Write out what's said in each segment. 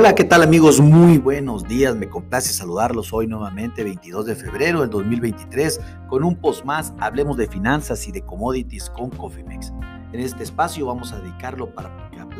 Hola, ¿qué tal amigos? Muy buenos días, me complace saludarlos hoy nuevamente, 22 de febrero del 2023, con un post más, hablemos de finanzas y de commodities con Cofimex. En este espacio vamos a dedicarlo para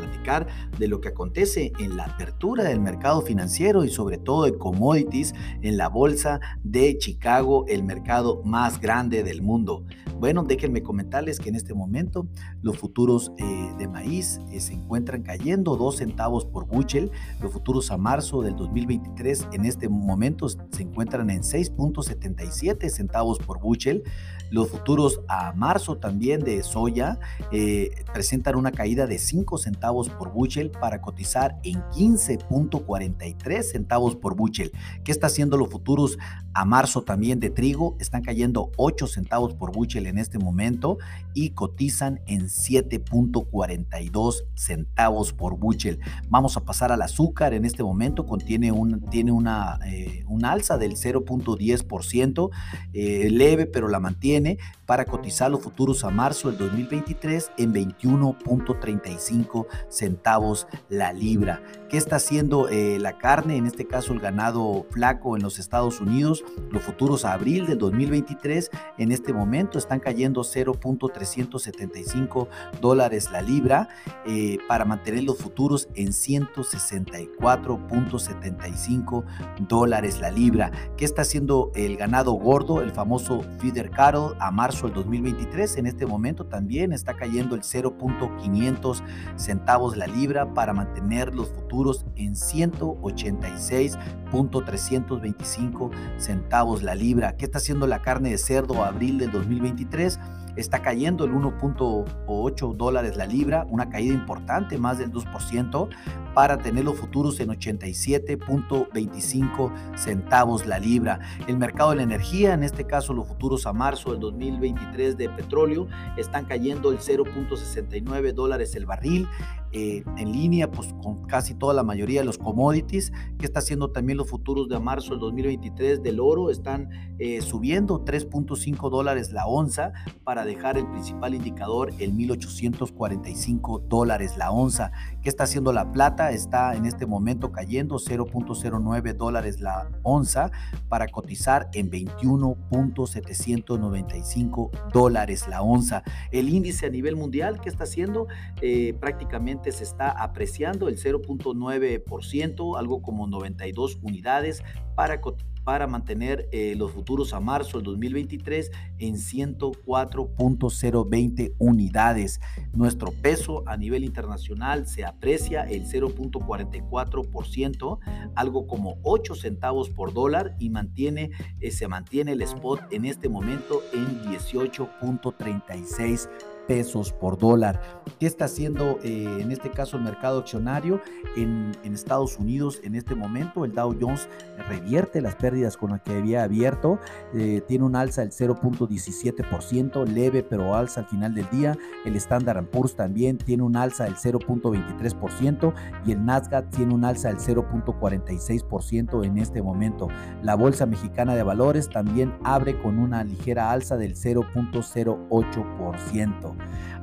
platicar de lo que acontece en la apertura del mercado financiero y sobre todo de commodities en la bolsa de Chicago, el mercado más grande del mundo. Bueno, déjenme comentarles que en este momento los futuros eh, de maíz eh, se encuentran cayendo 2 centavos por buchel. Los futuros a marzo del 2023 en este momento se encuentran en 6.77 centavos por buchel. Los futuros a marzo también de soya eh, presentan una caída de 5 centavos por buchel para cotizar en 15.43 centavos por buchel. ¿Qué está haciendo los futuros a marzo también de trigo? Están cayendo 8 centavos por buchel en este momento y cotizan en 7.42 centavos por buchel. Vamos a pasar al azúcar en este momento, contiene un, tiene una, eh, alza del 0.10%, eh, leve pero la mantiene para cotizar los futuros a marzo del 2023 en 21.35 centavos la libra. ¿Qué está haciendo eh, la carne? En este caso el ganado flaco en los Estados Unidos. Los futuros a abril del 2023 en este momento están cayendo 0.375 dólares la libra eh, para mantener los futuros en 164.75 dólares la libra. ¿Qué está haciendo el ganado gordo, el famoso feeder cattle a marzo del 2023? En este momento también está cayendo el 0.500 centavos la libra para mantener los futuros en 186.325 centavos la libra. ¿Qué está haciendo la carne de cerdo abril del 2023? Está cayendo el 1.8 dólares la libra, una caída importante, más del 2%, para tener los futuros en 87.25 centavos la libra. El mercado de la energía, en este caso los futuros a marzo del 2023 de petróleo, están cayendo el 0.69 dólares el barril. Eh, en línea pues, con casi toda la mayoría de los commodities. que está haciendo también los futuros de marzo del 2023 del oro? Están eh, subiendo 3.5 dólares la onza para dejar el principal indicador en 1845 dólares la onza. ¿Qué está haciendo la plata? Está en este momento cayendo 0.09 dólares la onza para cotizar en 21.795 dólares la onza. El índice a nivel mundial, ¿qué está haciendo? Eh, prácticamente se está apreciando el 0.9%, algo como 92 unidades para, para mantener eh, los futuros a marzo del 2023 en 104.020 unidades. Nuestro peso a nivel internacional se aprecia el 0.44%, algo como 8 centavos por dólar y mantiene, eh, se mantiene el spot en este momento en 18.36 pesos por dólar. ¿Qué está haciendo eh, en este caso el mercado accionario en, Estados Unidos en este momento? El Dow Jones revierte las pérdidas con las que había abierto, eh, tiene un alza del 0.17%, leve pero alza al final del día. El Standard Poor's también tiene un alza del 0.23% y el Nasdaq tiene un alza del 0.46% en este momento. La Bolsa Mexicana de Valores también abre con una ligera alza del 0.08%.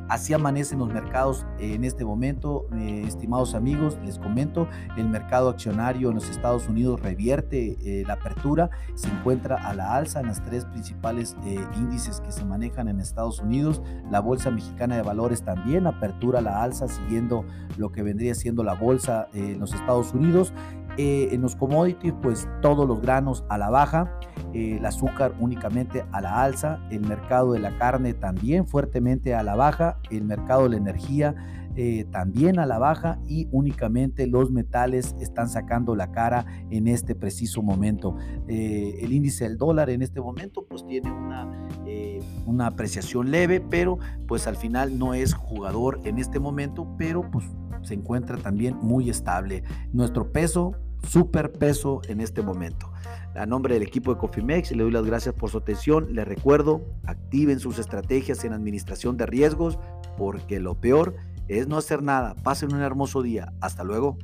Así amanecen los mercados en este momento, eh, estimados amigos, les comento, el mercado accionario en los Estados Unidos revierte eh, la apertura, se encuentra a la alza en las tres principales eh, índices que se manejan en Estados Unidos, la Bolsa Mexicana de Valores también apertura a la alza siguiendo lo que vendría siendo la bolsa en los Estados Unidos eh, en los commodities, pues todos los granos a la baja, eh, el azúcar únicamente a la alza, el mercado de la carne también fuertemente a la baja, el mercado de la energía eh, también a la baja y únicamente los metales están sacando la cara en este preciso momento. el índice del dólar en este momento pues tiene una, una apreciación leve, pero pues al final no es jugador en este momento, pero pues se encuentra también muy estable. Nuestro peso super peso en este momento. A nombre del equipo de Cofimex, le doy las gracias por su atención. Les recuerdo, activen sus estrategias en administración de riesgos, porque lo peor es no hacer nada. Pasen un hermoso día. Hasta luego.